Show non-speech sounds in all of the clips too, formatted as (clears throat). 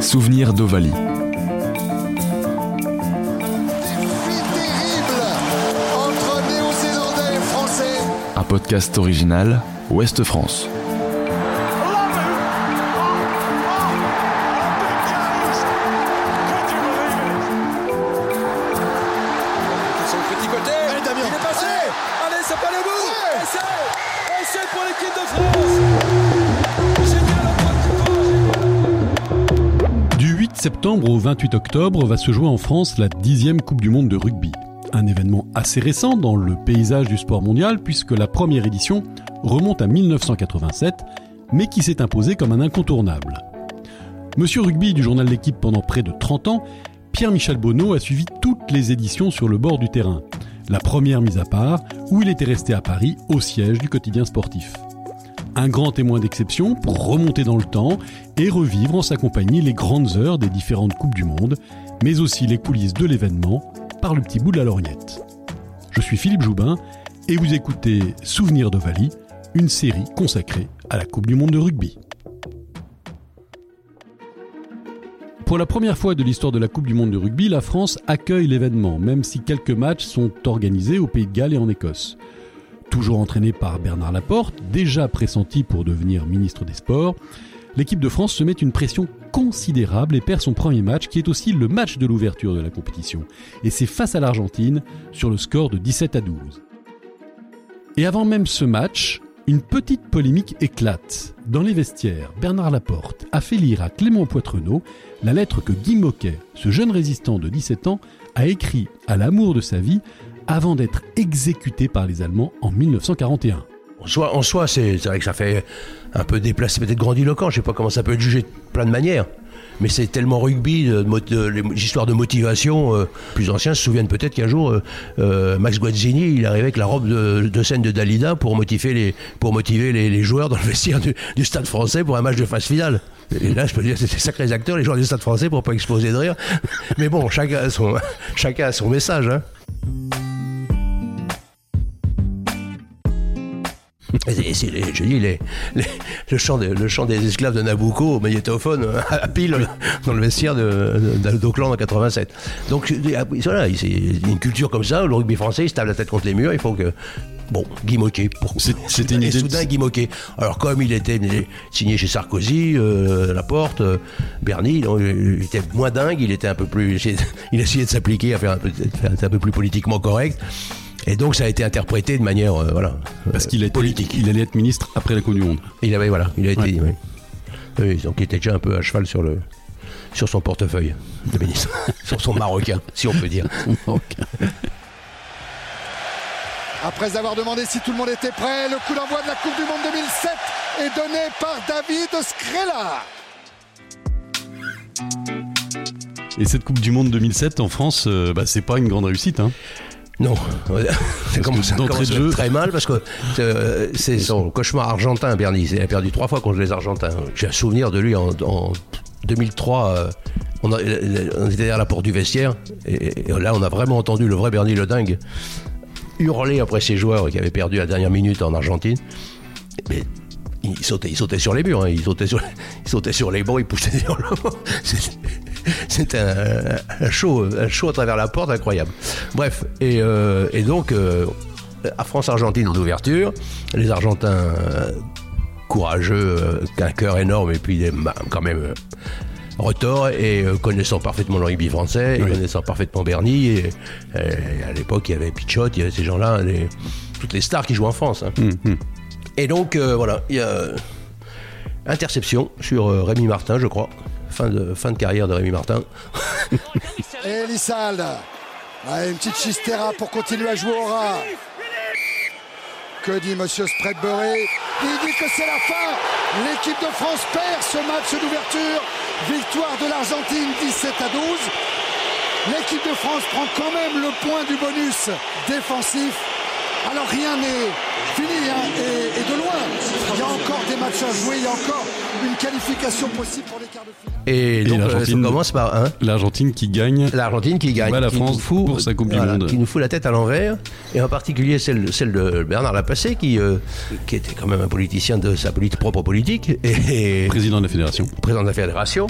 Souvenir d'Ovalie. Un podcast original Ouest France. Septembre au 28 octobre va se jouer en France la dixième Coupe du Monde de rugby. Un événement assez récent dans le paysage du sport mondial puisque la première édition remonte à 1987 mais qui s'est imposé comme un incontournable. Monsieur Rugby du journal L'équipe pendant près de 30 ans, Pierre-Michel Bonneau a suivi toutes les éditions sur le bord du terrain. La première mise à part où il était resté à Paris au siège du quotidien sportif un grand témoin d'exception pour remonter dans le temps et revivre en sa compagnie les grandes heures des différentes Coupes du Monde, mais aussi les coulisses de l'événement par le petit bout de la lorgnette. Je suis Philippe Joubin et vous écoutez Souvenir d'Ovalie, une série consacrée à la Coupe du Monde de rugby. Pour la première fois de l'histoire de la Coupe du Monde de rugby, la France accueille l'événement, même si quelques matchs sont organisés au Pays de Galles et en Écosse. Toujours entraîné par Bernard Laporte, déjà pressenti pour devenir ministre des Sports, l'équipe de France se met une pression considérable et perd son premier match qui est aussi le match de l'ouverture de la compétition. Et c'est face à l'Argentine sur le score de 17 à 12. Et avant même ce match, une petite polémique éclate. Dans les vestiaires, Bernard Laporte a fait lire à Clément Poitrenaud la lettre que Guy Moquet, ce jeune résistant de 17 ans, a écrit à l'amour de sa vie avant d'être exécuté par les Allemands en 1941. En soi, c'est vrai que ça fait un peu déplacé, peut-être grandiloquent, je sais pas comment ça peut être jugé de plein de manières. Mais c'est tellement rugby, de, les histoires de motivation. Euh, plus anciens se souviennent peut-être qu'un jour, euh, euh, Max Guazzini, il arrivait avec la robe de, scène de Dalida pour motiver les, joueurs dans le vestiaire du, stade français pour un match de phase finale. Et là, je peux dire, c'était sacrés acteurs, les joueurs du stade français, pour pas exploser de rire. Mais bon, chacun a son, (laughs) chacun a son message. Hein. Et c'est, je dis, les, le, chant le chant des esclaves de Nabucco au magnétophone à pile dans le vestiaire d'Auckland en 87. Donc voilà, c'est une culture comme ça, le rugby français, il se tape la tête contre les murs, il faut que... Bon, Guy Moquet. C'était une idée. soudain, Guy Moquet. Alors, comme il était signé chez Sarkozy, euh, Laporte, euh, Bernie, il était moins dingue, il était un peu plus. Il essayait de s'appliquer à faire un peu, un peu plus politiquement correct. Et donc ça a été interprété de manière euh, voilà parce qu'il est politique. Il allait être ministre après la Coupe du Monde. Il avait voilà, il a été oui. donc il était déjà un peu à cheval sur le sur son portefeuille de ministre, (laughs) sur son marocain, si on peut dire. Après avoir demandé si tout le monde était prêt, le coup d'envoi de la Coupe du Monde 2007 est donné par David Scrella. Et cette Coupe du Monde 2007 en France, euh, bah, c'est pas une grande réussite. Hein. Non, ça commence, très mal parce que euh, c'est son cauchemar argentin, Bernie. Il a perdu trois fois contre les Argentins. J'ai un souvenir de lui en, 2003. Euh, on, était derrière la porte du vestiaire et, là on a vraiment entendu le vrai Bernie le dingue hurler après ses joueurs qui avaient perdu la dernière minute en Argentine. Mais il sautait, il sautait sur les murs, hein. il, sautait sur, (laughs) il sautait sur les bancs, il poussait sur le (laughs) (laughs) C'était un, show, un show à travers la porte incroyable. Bref, et, euh, donc, euh, à France-Argentine en ouverture, les Argentins euh, courageux, qu'un cœur énorme et puis bah, quand même retors et connaissant parfaitement le rugby français, connaissant parfaitement Bernie. Et, à l'époque, il y avait Pichot, il y avait ces gens-là, toutes les stars qui jouent en France. Hein. Hum, hum. Et donc, voilà, il y a interception sur Rémi Martin, je crois fin de, carrière de Rémi Martin. (laughs) Et Lissalde. une petite chistera pour continuer à jouer au rat. Que dit Monsieur Spreadbury Il dit que c'est la fin. L'équipe de France perd ce match d'ouverture. Victoire de l'Argentine 17 à 12. L'équipe de France prend quand même le point du bonus défensif. Alors rien n'est fini hein, et, de loin. Il y a encore des matchs à jouer, il y a encore une qualification possible pour les quarts de finale. Et, donc l'Argentine commence par hein, l'Argentine qui gagne. L'Argentine qui gagne. la France fout, pour sa Coupe du Monde. Qui nous fout la tête à l'envers. Et en particulier celle, celle de Bernard Lapassé qui, euh, qui était quand même un politicien de sa propre politique. Et, président de la fédération. Président de la fédération.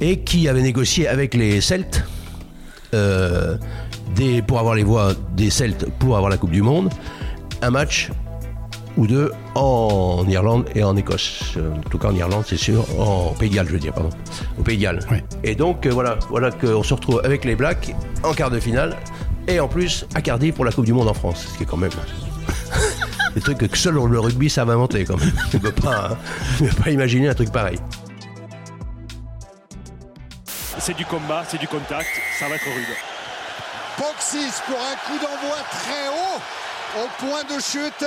et qui avait négocié avec les Celtes euh, des, pour avoir les voix des Celtes pour avoir la Coupe du Monde, un match ou deux en Irlande et en Écosse. En tout cas en Irlande, c'est sûr. En Pays de Galles, je veux dire, pardon. Au Pays de Galles. Et donc, euh, voilà, voilà qu'on se retrouve avec les Blacks en quart de finale. Et en plus, à Cardiff pour la Coupe du Monde en France. Ce qui est quand même. (laughs) des trucs que seul le rugby savent inventer, quand même. Tu ne peux pas, pas imaginer un truc pareil. C'est du combat, c'est du contact, ça va être rude. Box pour un coup d'envoi très haut au point de chute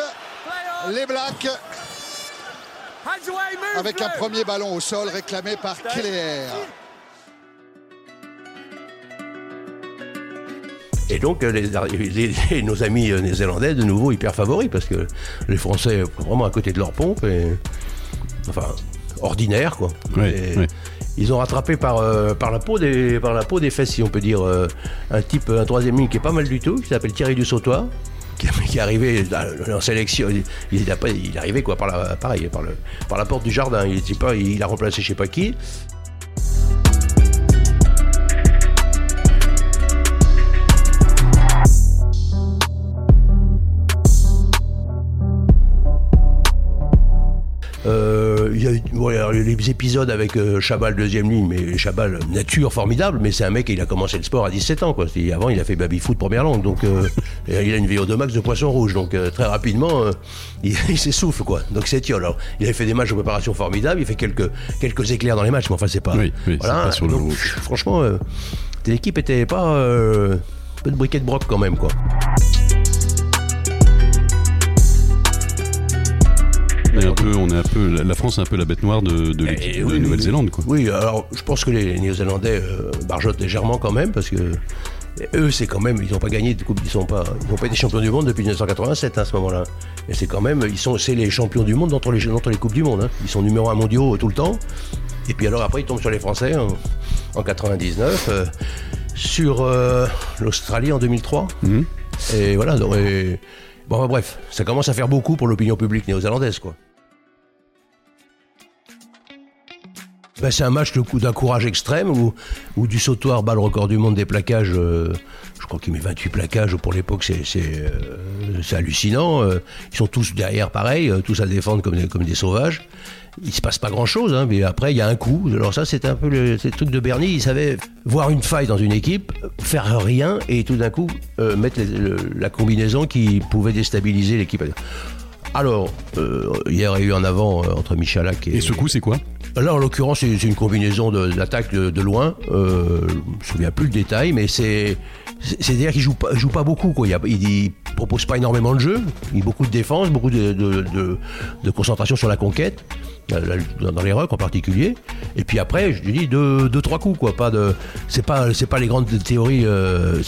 les Blacks avec un premier ballon au sol réclamé par Keller. Et donc, les, nos amis néerlandais, de nouveau, hyper favoris, parce que les Français, vraiment à côté de leur pompe, et, enfin, ordinaire, quoi. Ils ont rattrapé par, euh, par, la peau des, par la peau des fesses, si on peut dire, euh, un type, un troisième ligne qui est pas mal du tout, qui s'appelle Thierry du Sautoir, qui, est arrivé en sélection. Il, il, est arrivé quoi, par, la, pareil, par, le, par la porte du jardin. Il, pas, il a remplacé je sais pas qui. Il y a eu les épisodes avec euh, Chabal deuxième ligne, mais Chabal nature formidable, mais c'est un mec il a commencé le sport à 17 ans quoi. Avant il a fait baby foot première langue, donc euh, il a une VO2 max de poisson rouge, donc très rapidement (laughs) il, s'essouffle quoi. Donc c'est Alors il avait fait des matchs de préparation formidables, il fait quelques quelques éclairs dans les matchs, mais enfin c'est pas. Oui, voilà. Pas sur le franchement, l'équipe était pas un peu de briquet de broc quand même quoi. On est un peu, la France est un peu la bête noire de, de l'équipe de Nouvelle-Zélande, quoi. Oui, alors je pense que les Néo-Zélandais euh, barjotent légèrement quand même, parce que eux, c'est quand même, ils n'ont pas gagné de coupe, ils sont pas, ils n'ont pas été champions du monde depuis 1987 hein, à ce moment-là. Et c'est quand même, ils sont, c'est les champions du monde dans les, les coupes du monde. Hein. Ils sont numéro un mondiaux tout le temps. Et puis alors après, ils tombent sur les Français en, 99, euh, sur euh, l'Australie en 2003. Mhm. Et voilà. Donc, bon, bref, ça commence à faire beaucoup pour l'opinion publique néo-zélandaise, quoi. Ben, c'est un match d'un courage extrême où, du sautoir bat le record du monde des plaquages. Euh, je crois qu'il met 28 plaquages. Pour l'époque, c'est euh, hallucinant. Euh, ils sont tous derrière, pareil, tous à défendre comme des, sauvages. Il se passe pas grand chose, hein, mais après il y a un coup. Alors ça, c'était un peu le, truc de Bernie. Il savait voir une faille dans une équipe, faire rien et tout d'un coup mettre la combinaison qui pouvait déstabiliser l'équipe. Alors, hier, il y a eu un avant entre Michalak et. Et ce coup, c'est quoi? Là, en l'occurrence, c'est une combinaison d'attaque de, loin. Euh, je me souviens plus le détail, mais c'est. C'est-à-dire qu'il joue pas, joue pas beaucoup. Quoi. Il, il, propose pas énormément de jeu. Il a beaucoup de défense, beaucoup de, de, concentration sur la conquête, dans les rucks en particulier. Et puis après, je dis deux, deux trois coups. Quoi. Pas de, c'est pas, c'est pas les grandes théories. Euh,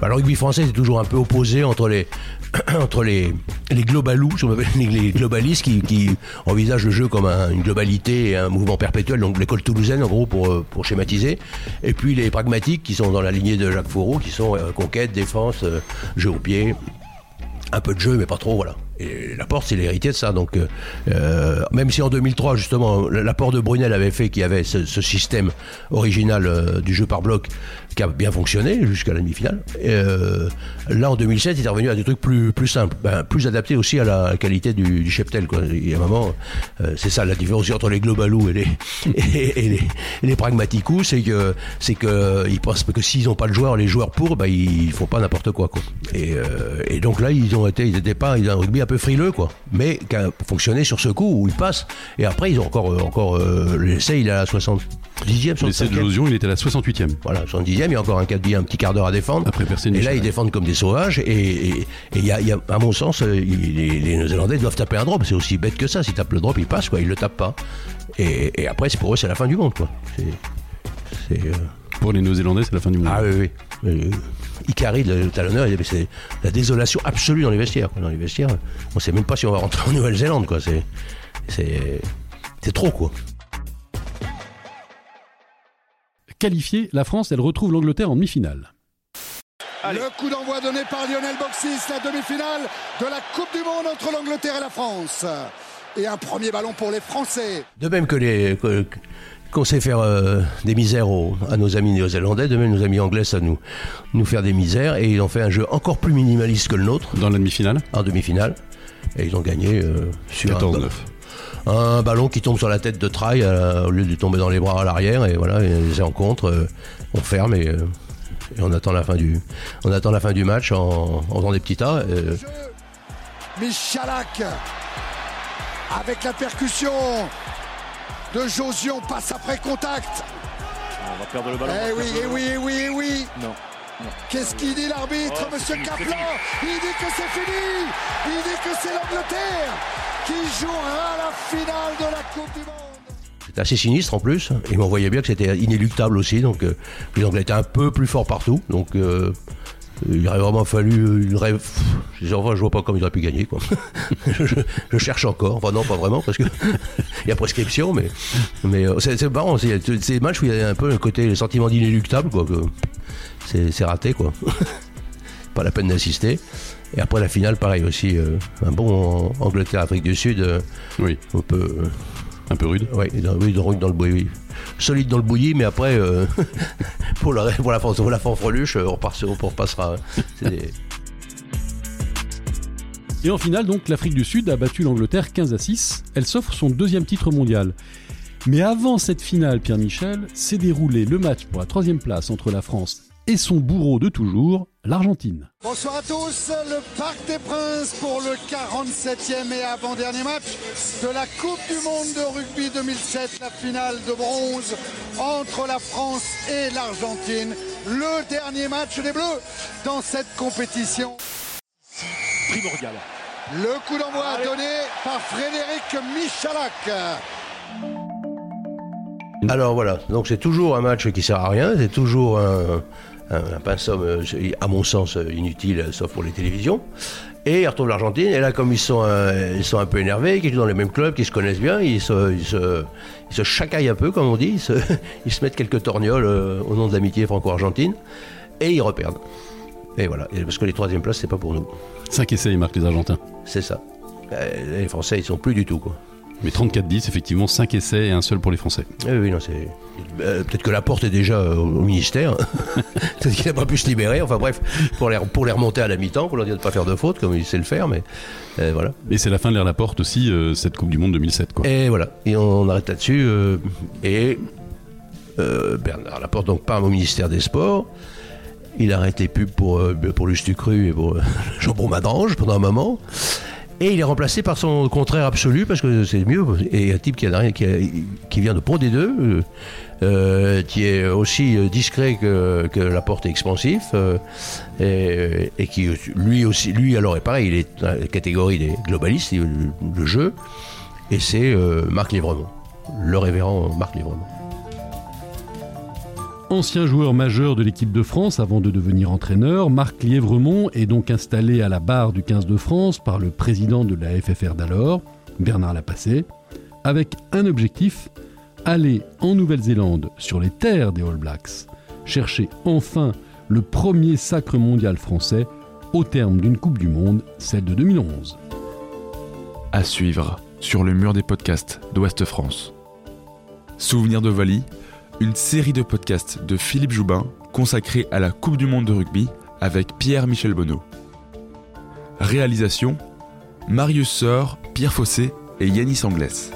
bah, le rugby français est toujours un peu opposé entre les, (clears throat) entre les, les globalous, les globalistes qui, envisagent le jeu comme une globalité et un mouvement perpétuel, donc l'école toulousaine en gros pour, euh, pour schématiser, et puis les pragmatiques qui sont dans la lignée de Jacques Fourreau, qui sont euh, conquête, défense, euh, jeu au pied, un peu de jeu mais pas trop, voilà. Et la porte, c'est l'héritier de ça. Donc, même si en 2003, justement, l'apport de Brunel avait fait qu'il y avait ce, système original du jeu par bloc qui a bien fonctionné jusqu'à la demi-finale. Euh, là, en 2007, il est revenu à des trucs plus, simples, ben, plus adaptés aussi à la qualité du, cheptel. Euh, c'est ça la différence entre les globalous (laughs) et les, et, c'est que c'est que ils pensent que s'ils n'ont pas le joueur, les joueurs pour, ben, ils font pas n'importe quoi. Euh, et, donc là, ils ont été, ils pas, un rugby un peu frileux, quoi, mais qui a fonctionné sur ce coup où ils passent. Et après, ils ont encore, encore l'essai, il a 60 dixième sur le il était à la 68e. Voilà, 70e, il y a encore un, un petit quart d'heure à défendre. Après personne Et là, ils défendent comme des sauvages. Et, il y, a, à mon sens, euh, les, Néo-Zélandais doivent taper un drop. C'est aussi bête que ça. S'ils tapent le drop, ils passent, quoi. Ils le tapent pas. Et, après, c'est pour eux, c'est la fin du monde, euh, Pour les Néo-Zélandais, c'est la fin du monde. Ah oui, oui. Euh, oui. Icari, le talonneur, c'est la désolation absolue dans les vestiaires. Dans les vestiaires, on ne sait même pas si on va rentrer en Nouvelle-Zélande. C'est trop, quoi. Qualifiée, la France, elle retrouve l'Angleterre en demi-finale. Le coup d'envoi donné par Lionel Boxis, la demi-finale de la Coupe du Monde entre l'Angleterre et la France. Et un premier ballon pour les Français. De même que les, qu'on sait faire euh, des misères à nos amis néo-zélandais, de même nos amis anglais à nous, nous faire des misères, et ils ont fait un jeu encore plus minimaliste que le nôtre. Dans la demi-finale En demi-finale. Et ils ont gagné euh, sur 14 un, ballon qui tombe sur la tête de Trail au lieu de tomber dans les bras à l'arrière, et voilà, les rencontres, on ferme et, on attend la fin du, on attend la fin du match en, en faisant des petits tas. Michalak avec la percussion de Josion passe après contact. On va perdre le ballon. Eh oui, eh oui, eh oui, eh oui. Non. Qu'est-ce qu'il dit l'arbitre, oh, Monsieur Kaplan Il dit que c'est fini. Il dit que c'est l'Angleterre qui jouera la finale de la Coupe du Monde. C'était assez sinistre en plus. Il m'envoyait bien que c'était inéluctable aussi. Donc euh, les Anglais étaient un peu plus forts partout. Donc euh, il aurait vraiment fallu une rêve. Enfin, je vois pas comment il aurait pu gagner. Quoi. (laughs) je, cherche encore. Enfin, non, pas vraiment, parce qu'il (laughs) y a prescription, mais, euh, c'est marrant. C'est des matchs où il y a un peu le côté, le sentiment d'inéluctable. C'est raté, quoi. (laughs) pas la peine d'assister. Et après la finale, pareil aussi. Euh, un bon Angleterre-Afrique du Sud. Euh, oui. On peut. Un peu rude Oui, oui, dans le bouilli. Solide dans le bouilli, mais après, euh, (laughs) pour, la, pour, la, pour la fanfreluche, on, on repassera. Et en finale, donc, l'Afrique du Sud a battu l'Angleterre 15 à 6. Elle s'offre son deuxième titre mondial. Mais avant cette finale, Pierre Michel, s'est déroulé le match pour la troisième place entre la France et son bourreau de toujours, l'Argentine. Bonsoir à tous, le Parc des Princes pour le 47e et avant-dernier match de la Coupe du Monde de rugby 2007, la finale de bronze entre la France et l'Argentine. Le dernier match des Bleus dans cette compétition. Primordial. Le coup d'envoi donné par Frédéric Michalak. Alors voilà, donc c'est toujours un match qui sert à rien, c'est toujours un, un, pinceau, euh, à mon sens, euh, inutile, euh, sauf pour les télévisions. Et ils retrouvent l'Argentine. Et là, comme ils sont, ils sont un peu énervés, qu'ils jouent dans les mêmes clubs, qu'ils se connaissent bien, ils se, ils se, ils se chacaillent un peu, comme on dit. Ils se, (laughs) ils se mettent quelques torgnoles au nom de l'amitié franco-argentine. Et ils reperdent. Et voilà. parce que les troisième places, c'est pas pour nous. 5 essais, ils marquent les Argentins. C'est ça. Les Français, ils sont plus du tout, quoi. Mais 34-10, effectivement, 5 essais et un seul pour les Français. Oui, oui, non, c'est. Euh, peut-être que la porte est déjà euh, au ministère. (laughs) peut-être qu'il n'a pas pu se libérer. Enfin bref, pour les, pour les remonter à la mi-temps, pour leur dire de ne pas faire de faute, comme il sait le faire, mais euh, voilà. Et c'est la fin de l'air la porte aussi, cette Coupe du Monde 2007, quoi. Et voilà. Et on, arrête là-dessus. et Bernard Laporte, donc pas au ministère des Sports. Il a arrêté pub pour, pour Lustucru et pour (laughs) Jean-Bon Madrange pendant un moment. Et il est remplacé par son contraire absolu, parce que c'est mieux. Et un type qui, a, qui, qui vient de Pro des deux, euh, euh, qui est aussi discret que, que la porte expansif, euh, et, qui lui aussi, lui alors est pareil, il est dans la catégorie des globalistes, le, jeu, et c'est Marc Livremont, le révérend Marc Livremont. Ancien joueur majeur de l'équipe de France avant de devenir entraîneur, Marc Lièvremont est donc installé à la barre du 15 de France par le président de la FFR d'alors, Bernard Lapassé, avec un objectif aller en Nouvelle-Zélande sur les terres des All Blacks, chercher enfin le premier sacre mondial français au terme d'une Coupe du Monde, celle de 2011. À suivre sur le mur des podcasts d'Ouest France. Souvenir de Vali une série de podcasts de Philippe Joubin consacrée à la Coupe du Monde de rugby avec Pierre-Michel Bonneau. Réalisation Marius Sœur, Pierre Fossé et Yanis Anglès.